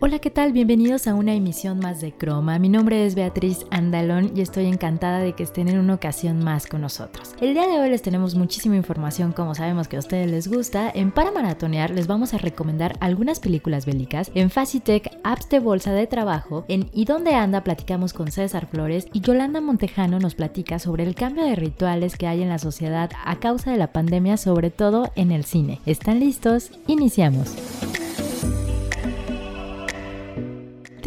Hola, ¿qué tal? Bienvenidos a una emisión más de Croma. Mi nombre es Beatriz Andalón y estoy encantada de que estén en una ocasión más con nosotros. El día de hoy les tenemos muchísima información, como sabemos que a ustedes les gusta. En Para Maratonear les vamos a recomendar algunas películas bélicas. En Facitech, apps de bolsa de trabajo. En ¿Y dónde anda? platicamos con César Flores y Yolanda Montejano nos platica sobre el cambio de rituales que hay en la sociedad a causa de la pandemia, sobre todo en el cine. ¿Están listos? Iniciamos.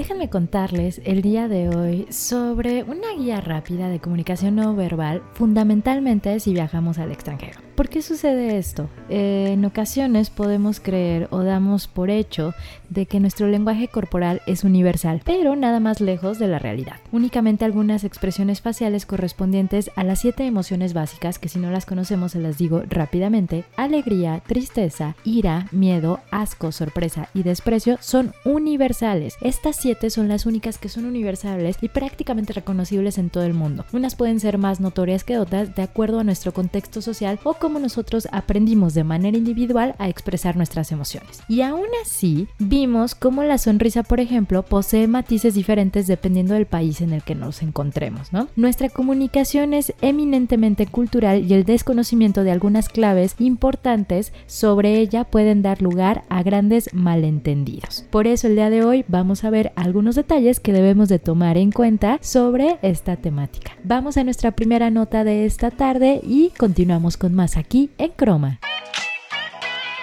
Déjenme contarles el día de hoy sobre una guía rápida de comunicación no verbal, fundamentalmente si viajamos al extranjero. ¿Por qué sucede esto? Eh, en ocasiones podemos creer o damos por hecho de que nuestro lenguaje corporal es universal, pero nada más lejos de la realidad. Únicamente algunas expresiones faciales correspondientes a las siete emociones básicas, que si no las conocemos se las digo rápidamente, alegría, tristeza, ira, miedo, asco, sorpresa y desprecio son universales. Estas siete son las únicas que son universales y prácticamente reconocibles en todo el mundo. Unas pueden ser más notorias que otras de acuerdo a nuestro contexto social o como nosotros aprendimos de manera individual a expresar nuestras emociones. Y aún así, vimos cómo la sonrisa, por ejemplo, posee matices diferentes dependiendo del país en el que nos encontremos, ¿no? Nuestra comunicación es eminentemente cultural y el desconocimiento de algunas claves importantes sobre ella pueden dar lugar a grandes malentendidos. Por eso el día de hoy vamos a ver algunos detalles que debemos de tomar en cuenta sobre esta temática. Vamos a nuestra primera nota de esta tarde y continuamos con más aquí en Croma.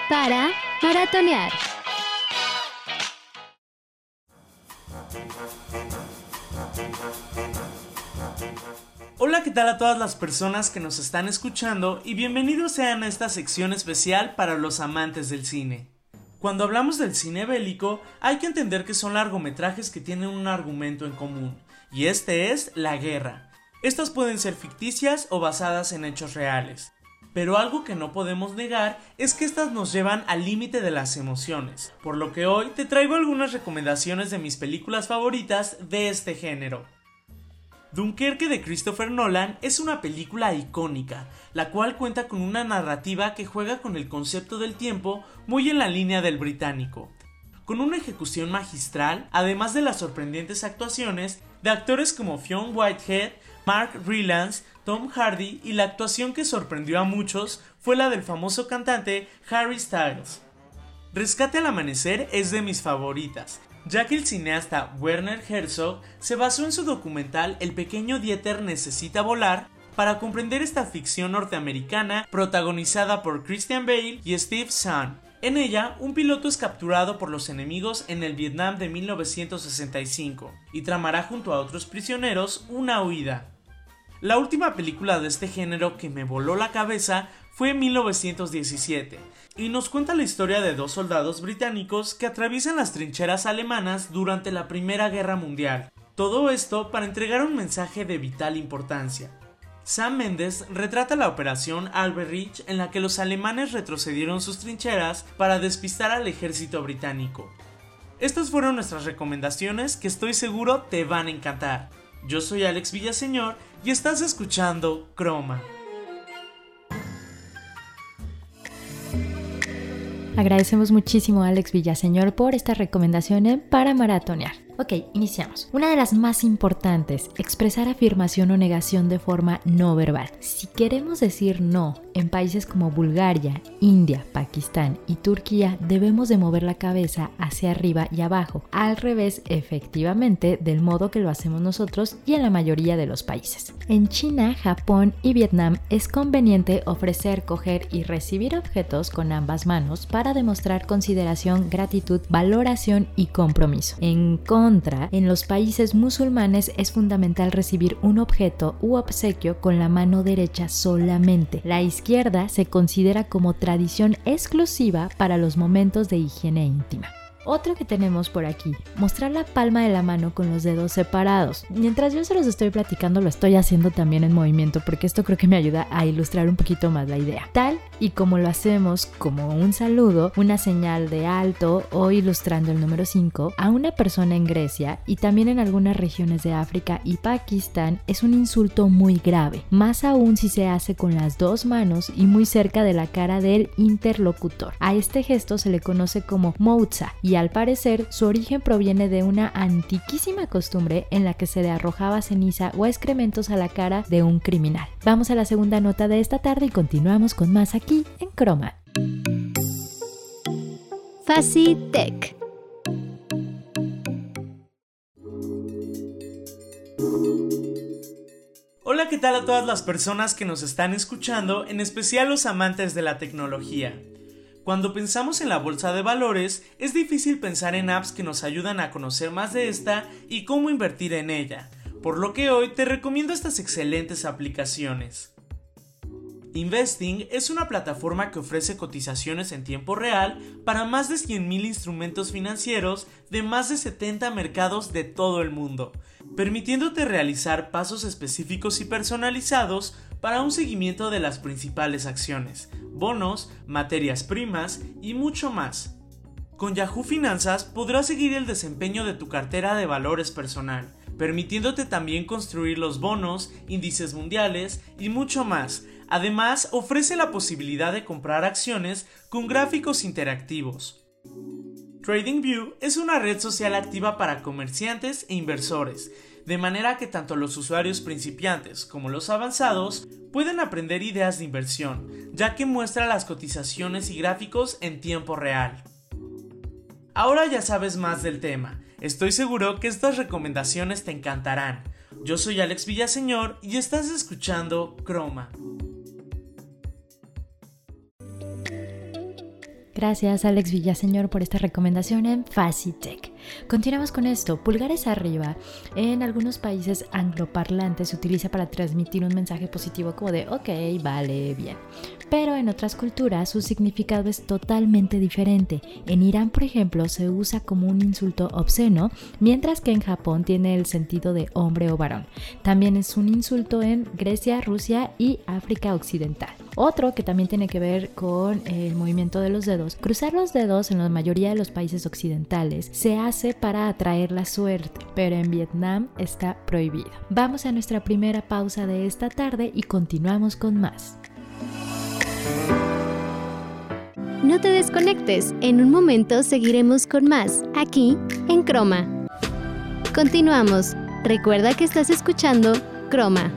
Para maratonear. Hola, ¿qué tal a todas las personas que nos están escuchando y bienvenidos sean a esta sección especial para los amantes del cine? Cuando hablamos del cine bélico, hay que entender que son largometrajes que tienen un argumento en común, y este es la guerra. Estas pueden ser ficticias o basadas en hechos reales. Pero algo que no podemos negar es que estas nos llevan al límite de las emociones, por lo que hoy te traigo algunas recomendaciones de mis películas favoritas de este género. Dunkerque de Christopher Nolan es una película icónica, la cual cuenta con una narrativa que juega con el concepto del tiempo muy en la línea del británico, con una ejecución magistral, además de las sorprendentes actuaciones de actores como Fionn Whitehead, Mark Rylance, Tom Hardy y la actuación que sorprendió a muchos fue la del famoso cantante Harry Styles. Rescate al amanecer es de mis favoritas, ya que el cineasta Werner Herzog se basó en su documental El pequeño Dieter necesita volar para comprender esta ficción norteamericana protagonizada por Christian Bale y Steve Zahn. En ella, un piloto es capturado por los enemigos en el Vietnam de 1965 y tramará junto a otros prisioneros una huida. La última película de este género que me voló la cabeza fue en 1917 y nos cuenta la historia de dos soldados británicos que atraviesan las trincheras alemanas durante la Primera Guerra Mundial. Todo esto para entregar un mensaje de vital importancia. Sam Mendes retrata la operación Alberich en la que los alemanes retrocedieron sus trincheras para despistar al ejército británico. Estas fueron nuestras recomendaciones que estoy seguro te van a encantar. Yo soy Alex Villaseñor y estás escuchando Croma. Agradecemos muchísimo a Alex Villaseñor por esta recomendación para maratonear. Ok, iniciamos. Una de las más importantes, expresar afirmación o negación de forma no verbal. Si queremos decir no en países como Bulgaria, India, Pakistán y Turquía, debemos de mover la cabeza hacia arriba y abajo, al revés efectivamente del modo que lo hacemos nosotros y en la mayoría de los países. En China, Japón y Vietnam es conveniente ofrecer, coger y recibir objetos con ambas manos para demostrar consideración, gratitud, valoración y compromiso. En los países musulmanes es fundamental recibir un objeto u obsequio con la mano derecha solamente. La izquierda se considera como tradición exclusiva para los momentos de higiene íntima. Otro que tenemos por aquí, mostrar la palma de la mano con los dedos separados. Mientras yo se los estoy platicando, lo estoy haciendo también en movimiento porque esto creo que me ayuda a ilustrar un poquito más la idea. Tal y como lo hacemos como un saludo, una señal de alto o ilustrando el número 5 a una persona en Grecia y también en algunas regiones de África y Pakistán es un insulto muy grave, más aún si se hace con las dos manos y muy cerca de la cara del interlocutor. A este gesto se le conoce como moutza y al parecer su origen proviene de una antiquísima costumbre en la que se le arrojaba ceniza o excrementos a la cara de un criminal. Vamos a la segunda nota de esta tarde y continuamos con más aquí en Croma. Facitech. Hola, ¿qué tal a todas las personas que nos están escuchando, en especial los amantes de la tecnología? Cuando pensamos en la bolsa de valores, es difícil pensar en apps que nos ayudan a conocer más de esta y cómo invertir en ella, por lo que hoy te recomiendo estas excelentes aplicaciones. Investing es una plataforma que ofrece cotizaciones en tiempo real para más de 100.000 instrumentos financieros de más de 70 mercados de todo el mundo, permitiéndote realizar pasos específicos y personalizados para un seguimiento de las principales acciones, bonos, materias primas y mucho más. Con Yahoo Finanzas podrás seguir el desempeño de tu cartera de valores personal, permitiéndote también construir los bonos, índices mundiales y mucho más, Además, ofrece la posibilidad de comprar acciones con gráficos interactivos. TradingView es una red social activa para comerciantes e inversores, de manera que tanto los usuarios principiantes como los avanzados pueden aprender ideas de inversión, ya que muestra las cotizaciones y gráficos en tiempo real. Ahora ya sabes más del tema, estoy seguro que estas recomendaciones te encantarán. Yo soy Alex Villaseñor y estás escuchando Chroma. Gracias Alex Villaseñor por esta recomendación en Facitech. Continuamos con esto. Pulgares arriba. En algunos países angloparlantes se utiliza para transmitir un mensaje positivo como de ok, vale, bien. Pero en otras culturas su significado es totalmente diferente. En Irán, por ejemplo, se usa como un insulto obsceno, mientras que en Japón tiene el sentido de hombre o varón. También es un insulto en Grecia, Rusia y África Occidental. Otro que también tiene que ver con el movimiento de los dedos. Cruzar los dedos en la mayoría de los países occidentales se hace para atraer la suerte, pero en Vietnam está prohibido. Vamos a nuestra primera pausa de esta tarde y continuamos con más. No te desconectes, en un momento seguiremos con más, aquí en Croma. Continuamos. Recuerda que estás escuchando Croma.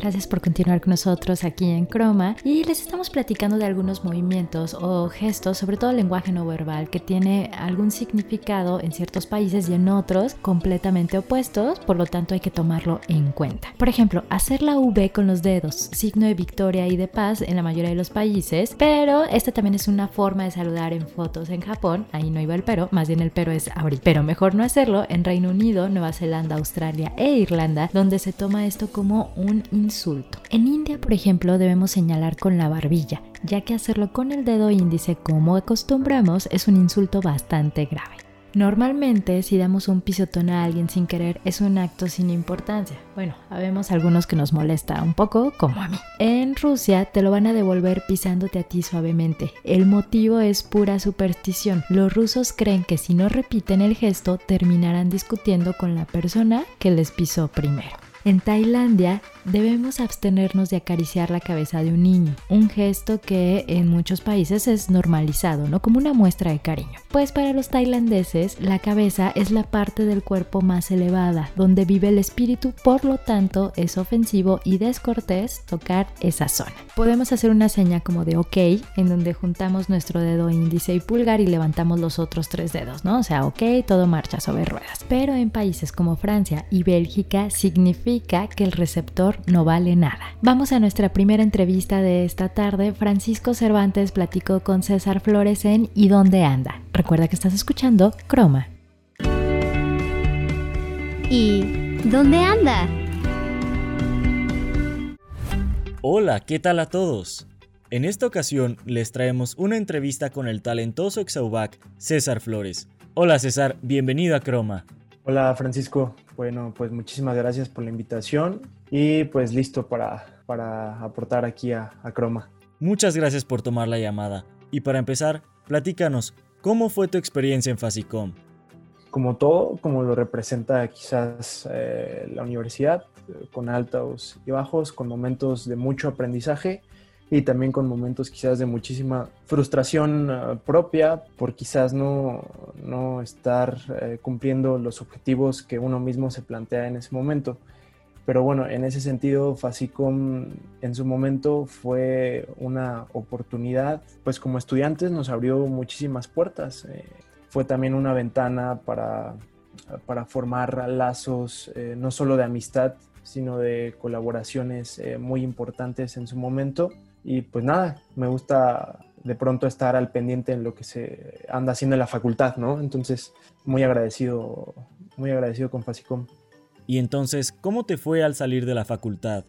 Gracias por continuar con nosotros aquí en Croma y les estamos platicando de algunos movimientos o gestos, sobre todo el lenguaje no verbal, que tiene algún significado en ciertos países y en otros completamente opuestos, por lo tanto hay que tomarlo en cuenta. Por ejemplo, hacer la V con los dedos, signo de victoria y de paz en la mayoría de los países, pero esta también es una forma de saludar en fotos en Japón, ahí no iba el pero, más bien el pero es ahorita. Pero mejor no hacerlo en Reino Unido, Nueva Zelanda, Australia e Irlanda, donde se toma esto como un insulto. En India, por ejemplo, debemos señalar con la barbilla, ya que hacerlo con el dedo índice como acostumbramos es un insulto bastante grave. Normalmente, si damos un pisotón a alguien sin querer, es un acto sin importancia. Bueno, habemos algunos que nos molesta un poco, como a mí. En Rusia te lo van a devolver pisándote a ti suavemente. El motivo es pura superstición. Los rusos creen que si no repiten el gesto, terminarán discutiendo con la persona que les pisó primero. En Tailandia debemos abstenernos de acariciar la cabeza de un niño, un gesto que en muchos países es normalizado, ¿no? Como una muestra de cariño. Pues para los tailandeses, la cabeza es la parte del cuerpo más elevada, donde vive el espíritu, por lo tanto es ofensivo y descortés tocar esa zona. Podemos hacer una seña como de ok, en donde juntamos nuestro dedo índice y pulgar y levantamos los otros tres dedos, ¿no? O sea, ok, todo marcha sobre ruedas. Pero en países como Francia y Bélgica significa que el receptor no vale nada. Vamos a nuestra primera entrevista de esta tarde. Francisco Cervantes platicó con César Flores en ¿Y dónde anda? Recuerda que estás escuchando Croma. ¿Y dónde anda? Hola, ¿qué tal a todos? En esta ocasión les traemos una entrevista con el talentoso exaubac César Flores. Hola César, bienvenido a Croma. Hola Francisco, bueno pues muchísimas gracias por la invitación y pues listo para, para aportar aquí a, a Croma. Muchas gracias por tomar la llamada y para empezar, platícanos, ¿cómo fue tu experiencia en Fasicom? Como todo, como lo representa quizás eh, la universidad, con altos y bajos, con momentos de mucho aprendizaje y también con momentos quizás de muchísima frustración uh, propia por quizás no, no estar uh, cumpliendo los objetivos que uno mismo se plantea en ese momento. Pero bueno, en ese sentido, Facicom en su momento fue una oportunidad, pues como estudiantes nos abrió muchísimas puertas. Eh, fue también una ventana para, para formar lazos eh, no solo de amistad, sino de colaboraciones eh, muy importantes en su momento y pues nada, me gusta de pronto estar al pendiente en lo que se anda haciendo en la facultad, ¿no? Entonces, muy agradecido, muy agradecido con Facicom. Y entonces, ¿cómo te fue al salir de la facultad?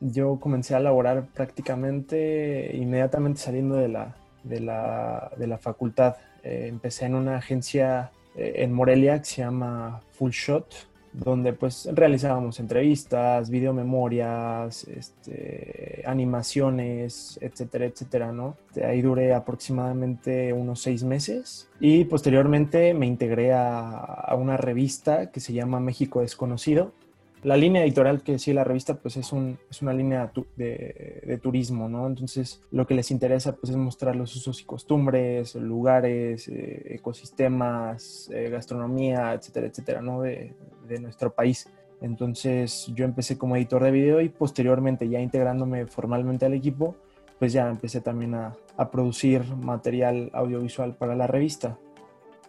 Yo comencé a laborar prácticamente inmediatamente saliendo de la, de la, de la facultad. Eh, empecé en una agencia eh, en Morelia que se llama Full Shot, donde pues realizábamos entrevistas, videomemorias, este, animaciones, etcétera, etcétera, ¿no? Ahí duré aproximadamente unos seis meses y posteriormente me integré a, una revista que se llama México Desconocido, la línea editorial que sigue la revista pues es, un, es una línea de, de, turismo, ¿no? Entonces lo que les interesa pues es mostrar los usos y costumbres, lugares, eh, ecosistemas, eh, gastronomía, etcétera, etcétera, ¿no? De, nuestro país. Entonces yo empecé como editor de video y posteriormente ya integrándome formalmente al equipo, pues ya empecé también a, a producir material audiovisual para la revista.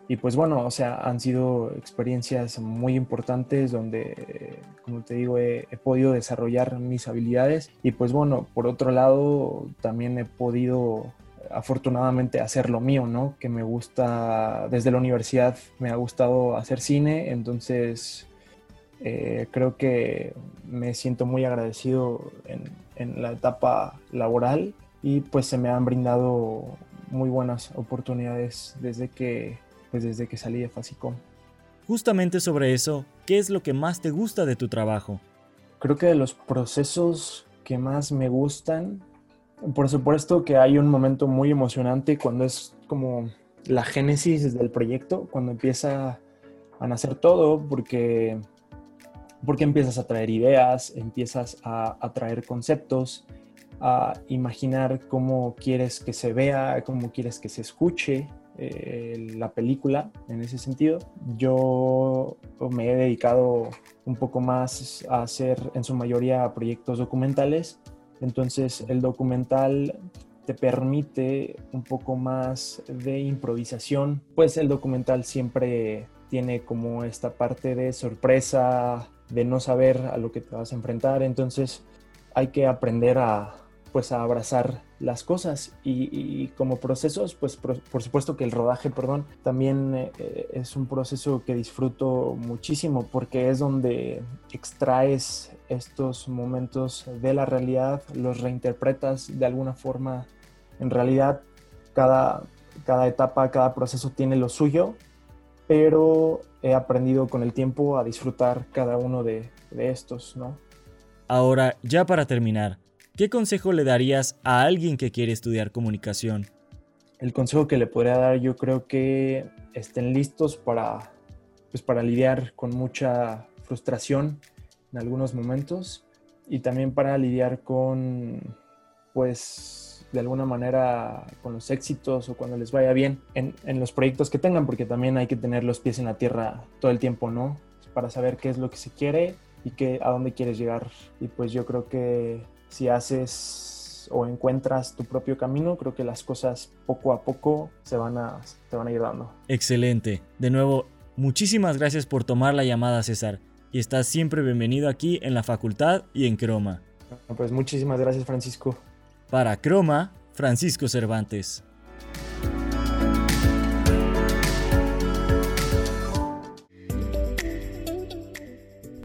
Y pues bueno, o sea, han sido experiencias muy importantes donde, como te digo, he, he, podido desarrollar mis habilidades y pues bueno, por otro lado, también he podido afortunadamente hacer lo mío, ¿no? Que me gusta, desde la universidad me ha gustado hacer cine, entonces eh, creo que me siento muy agradecido en, en la etapa laboral y pues se me han brindado muy buenas oportunidades desde que pues desde que salí de Facicom. Justamente sobre eso, ¿qué es lo que más te gusta de tu trabajo? Creo que de los procesos que más me gustan, por supuesto que hay un momento muy emocionante cuando es como la génesis del proyecto, cuando empieza a nacer todo, porque, porque empiezas a traer ideas, empiezas a, traer conceptos, a imaginar cómo quieres que se vea, cómo quieres que se escuche, eh, la película en ese sentido. Yo me he dedicado un poco más a hacer en su mayoría proyectos documentales. Entonces el documental te permite un poco más de improvisación, pues el documental siempre tiene como esta parte de sorpresa, de no saber a lo que te vas a enfrentar, entonces hay que aprender a, pues a abrazar las cosas y, como procesos pues por, por, supuesto que el rodaje perdón también eh, es un proceso que disfruto muchísimo porque es donde extraes estos momentos de la realidad los reinterpretas de alguna forma en realidad. Cada cada etapa cada proceso tiene lo suyo pero he aprendido con el tiempo a disfrutar cada uno de, de estos no ahora ya para terminar ¿Qué consejo le darías a alguien que quiere estudiar comunicación? El consejo que le podría dar yo creo que estén listos para, pues para lidiar con mucha frustración en algunos momentos y también para lidiar con, pues, de alguna manera con los éxitos o cuando les vaya bien en, en los proyectos que tengan, porque también hay que tener los pies en la tierra todo el tiempo, ¿no? Para saber qué es lo que se quiere y qué, a dónde quieres llegar. Y pues yo creo que si haces o encuentras tu propio camino, creo que las cosas poco a poco se van a, te van a ir dando. Excelente. De nuevo, muchísimas gracias por tomar la llamada, César. Y estás siempre bienvenido aquí en la facultad y en Croma. Pues muchísimas gracias, Francisco. Para Croma, Francisco Cervantes.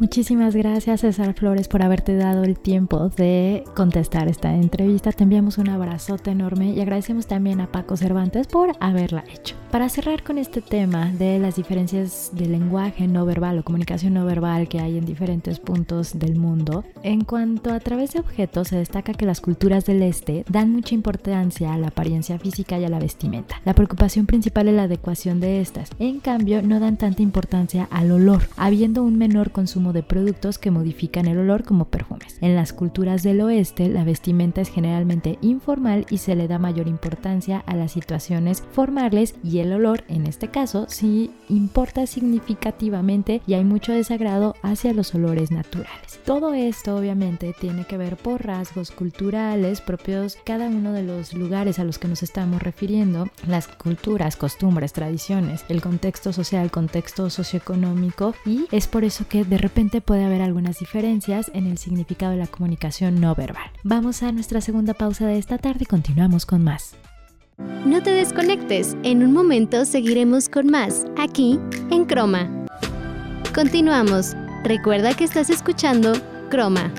Muchísimas gracias César Flores por haberte dado el tiempo de contestar esta entrevista. Te enviamos un abrazote enorme y agradecemos también a Paco Cervantes por haberla hecho. Para cerrar con este tema de las diferencias de lenguaje no verbal o comunicación no verbal que hay en diferentes puntos del mundo, en cuanto a través de objetos se destaca que las culturas del este dan mucha importancia a la apariencia física y a la vestimenta. La preocupación principal es la adecuación de estas. En cambio, no dan tanta importancia al olor, habiendo un menor consumo de productos que modifican el olor como perfumes. En las culturas del oeste, la vestimenta es generalmente informal y se le da mayor importancia a las situaciones formales y el olor, en este caso, sí importa significativamente y hay mucho desagrado hacia los olores naturales. Todo esto obviamente tiene que ver por rasgos culturales propios cada uno de los lugares a los que nos estamos refiriendo, las culturas, costumbres, tradiciones, el contexto social, contexto socioeconómico y es por eso que de repente puede haber algunas diferencias en el significado de la comunicación no verbal. Vamos a nuestra segunda pausa de esta tarde y continuamos con más. No te desconectes, en un momento seguiremos con más, aquí en Croma. Continuamos. Recuerda que estás escuchando Croma.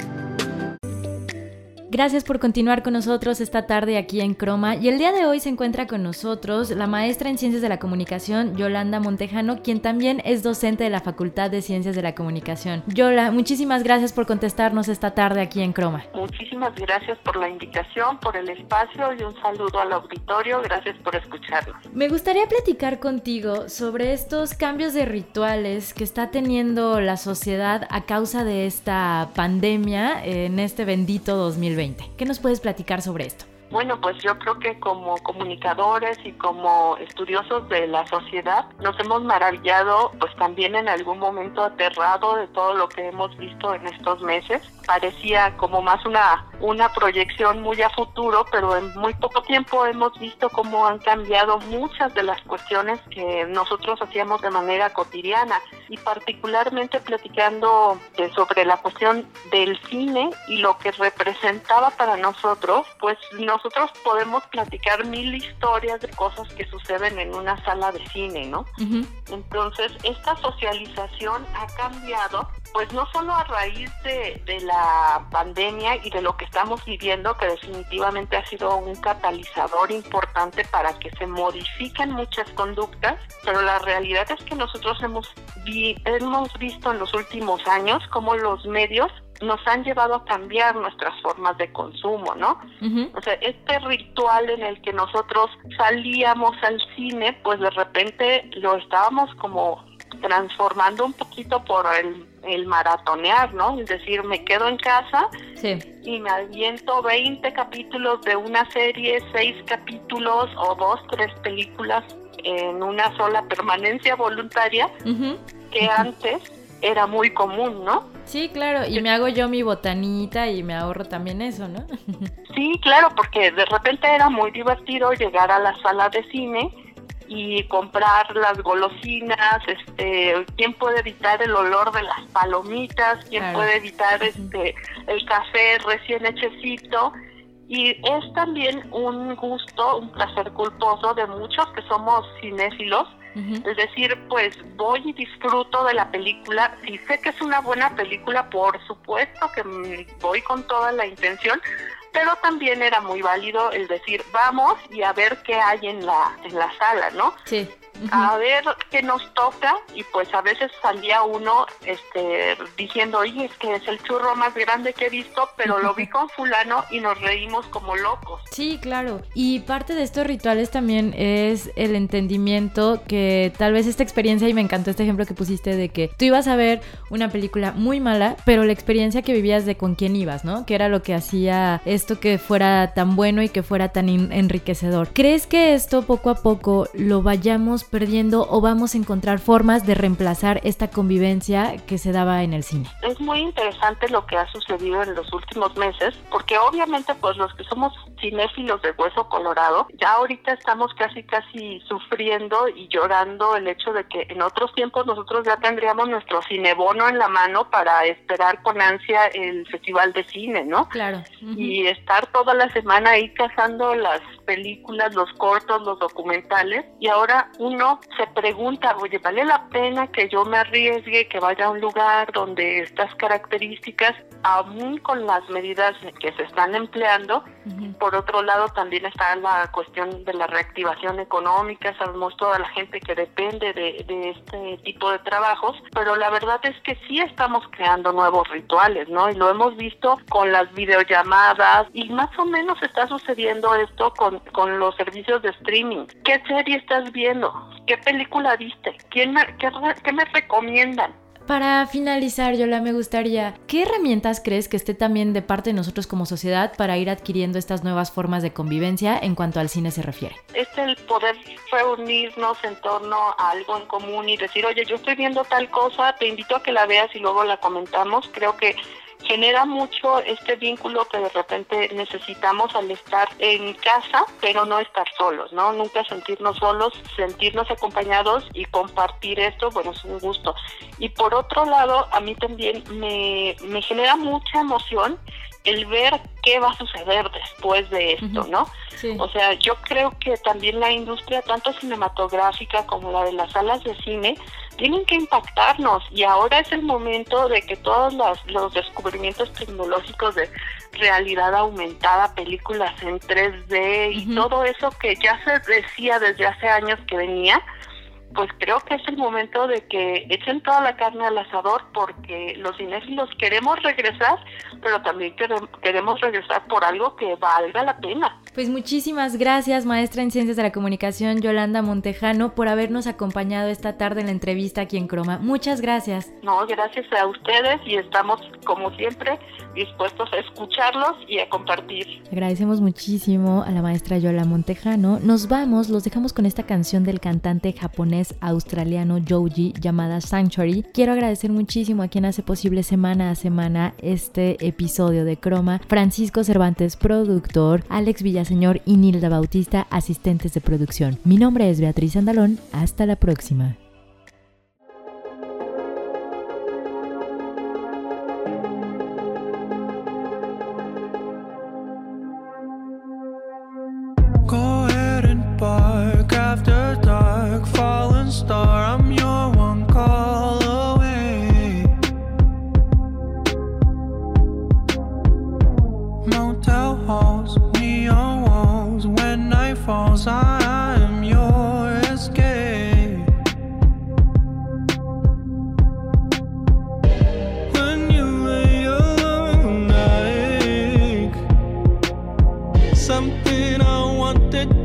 Gracias por continuar con nosotros esta tarde aquí en Croma y el día de hoy se encuentra con nosotros la maestra en Ciencias de la Comunicación Yolanda Montejano, quien también es docente de la Facultad de Ciencias de la Comunicación. Yola, muchísimas gracias por contestarnos esta tarde aquí en Croma. Muchísimas gracias por la invitación, por el espacio y un saludo al auditorio. Gracias por escucharnos. Me gustaría platicar contigo sobre estos cambios de rituales que está teniendo la sociedad a causa de esta pandemia en este bendito 2020. ¿Qué nos puedes platicar sobre esto? Bueno, pues yo creo que como comunicadores y como estudiosos de la sociedad nos hemos maravillado, pues también en algún momento aterrado de todo lo que hemos visto en estos meses. Parecía como más una, una proyección muy a futuro, pero en muy poco tiempo hemos visto cómo han cambiado muchas de las cuestiones que nosotros hacíamos de manera cotidiana y particularmente platicando sobre la cuestión del cine y lo que representaba para nosotros, pues no nosotros podemos platicar mil historias de cosas que suceden en una sala de cine, ¿no? Entonces, esta socialización ha cambiado, pues no solo a raíz de, de la pandemia y de lo que estamos viviendo, que definitivamente ha sido un catalizador importante para que se modifiquen muchas conductas, pero la realidad es que nosotros hemos, vi, hemos visto en los últimos años cómo los medios nos han llevado a cambiar nuestras formas de consumo, ¿no? O sea, este ritual en el que nosotros salíamos al cine, pues de repente lo estábamos como transformando un poquito por el, el maratonear, ¿no? Es decir, me quedo en casa y me aviento 20 capítulos de una serie, 6 capítulos o dos, tres películas en una sola permanencia voluntaria que antes era muy común, ¿no? Sí, claro, y me hago yo mi botanita y me ahorro también eso, ¿no? sí, claro, porque de repente era muy divertido llegar a la sala de cine y comprar las golosinas, este, quién puede evitar el olor de las palomitas, quién puede evitar este el café recién hechecito y es también un gusto, un placer culposo de muchos que somos cinéfilos es decir, pues voy y disfruto de la película. Si sé que es una buena película, por supuesto que voy con toda la intención, pero también era muy válido el decir, vamos y a ver qué hay en la, en la sala, ¿no? Sí a ver qué nos toca y pues a veces salía uno este diciendo, oye, es que es el churro más grande que he visto, pero lo vi con fulano y nos reímos como locos. Sí, claro. Y parte de estos rituales también es el entendimiento que tal vez esta experiencia, y me encantó este ejemplo que pusiste de que tú ibas a ver una película muy mala, pero la experiencia que vivías de con quién ibas, ¿no? Que era lo que hacía esto que fuera tan bueno y que fuera tan enriquecedor. ¿Crees que esto poco a poco lo vayamos perdiendo o vamos a encontrar formas de reemplazar esta convivencia que se daba en el cine? Es muy interesante lo que ha sucedido en los últimos meses, porque obviamente pues los que somos cinéfilos de hueso colorado, ya ahorita estamos casi casi sufriendo y llorando el hecho de que en otros tiempos nosotros ya tendríamos nuestro cinebono en la mano para esperar con ansia el festival de cine, ¿no? Claro. Y estar toda la semana ahí cazando las películas, los cortos, los documentales, y ahora un uno se pregunta, oye, ¿vale la pena que yo me arriesgue, que vaya a un lugar donde estas características, aún con las medidas que se están empleando, por otro lado también está la cuestión de la reactivación económica, sabemos toda la gente que depende de, de este tipo de trabajos, pero la verdad es que sí estamos creando nuevos rituales, ¿no? Y lo hemos visto con las videollamadas y más o menos está sucediendo esto con, con los servicios de streaming. ¿Qué serie estás viendo? ¿Qué película viste? ¿Quién me, qué, qué me recomiendan? Para finalizar, Yola, me gustaría, ¿qué herramientas crees que esté también de parte de nosotros como sociedad para ir adquiriendo estas nuevas formas de convivencia en cuanto al cine se refiere? Es el poder reunirnos en torno a algo en común y decir, oye, yo estoy viendo tal cosa, te invito a que la veas y luego la comentamos. Creo que genera mucho este vínculo que de repente necesitamos al estar en casa, pero no estar solos, ¿no? Nunca sentirnos solos, sentirnos acompañados y compartir esto, bueno, es un gusto. Y por otro lado, a mí también me, me genera mucha emoción el ver qué va a suceder después de esto, ¿no? O sea, yo creo que también la industria, tanto cinematográfica como la de las salas de cine, tienen que impactarnos y ahora es el momento de que todos los, los descubrimientos tecnológicos de realidad aumentada, películas en 3D y todo eso que ya se decía desde hace años que venía, pues creo que es el momento de que echen toda la carne al asador porque los cinéfilos queremos regresar, pero también queremos regresar por algo que valga la pena. Pues muchísimas gracias, maestra en Ciencias de la Comunicación Yolanda Montejano, por habernos acompañado esta tarde en la entrevista aquí en Croma. Muchas gracias. No, gracias a ustedes y estamos, como siempre, dispuestos a escucharlos y a compartir. Agradecemos muchísimo a la maestra Yola Montejano. Nos vamos, los dejamos con esta canción del cantante japonés australiano Joji llamada Sanctuary. Quiero agradecer muchísimo a quien hace posible semana a semana este episodio de Croma, Francisco Cervantes, productor, Alex Villas señor y Nilda Bautista, asistentes de producción. Mi nombre es Beatriz Andalón. Hasta la próxima. something I wanted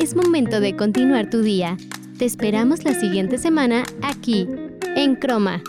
Es momento de continuar tu día. Te esperamos la siguiente semana aquí, en Croma.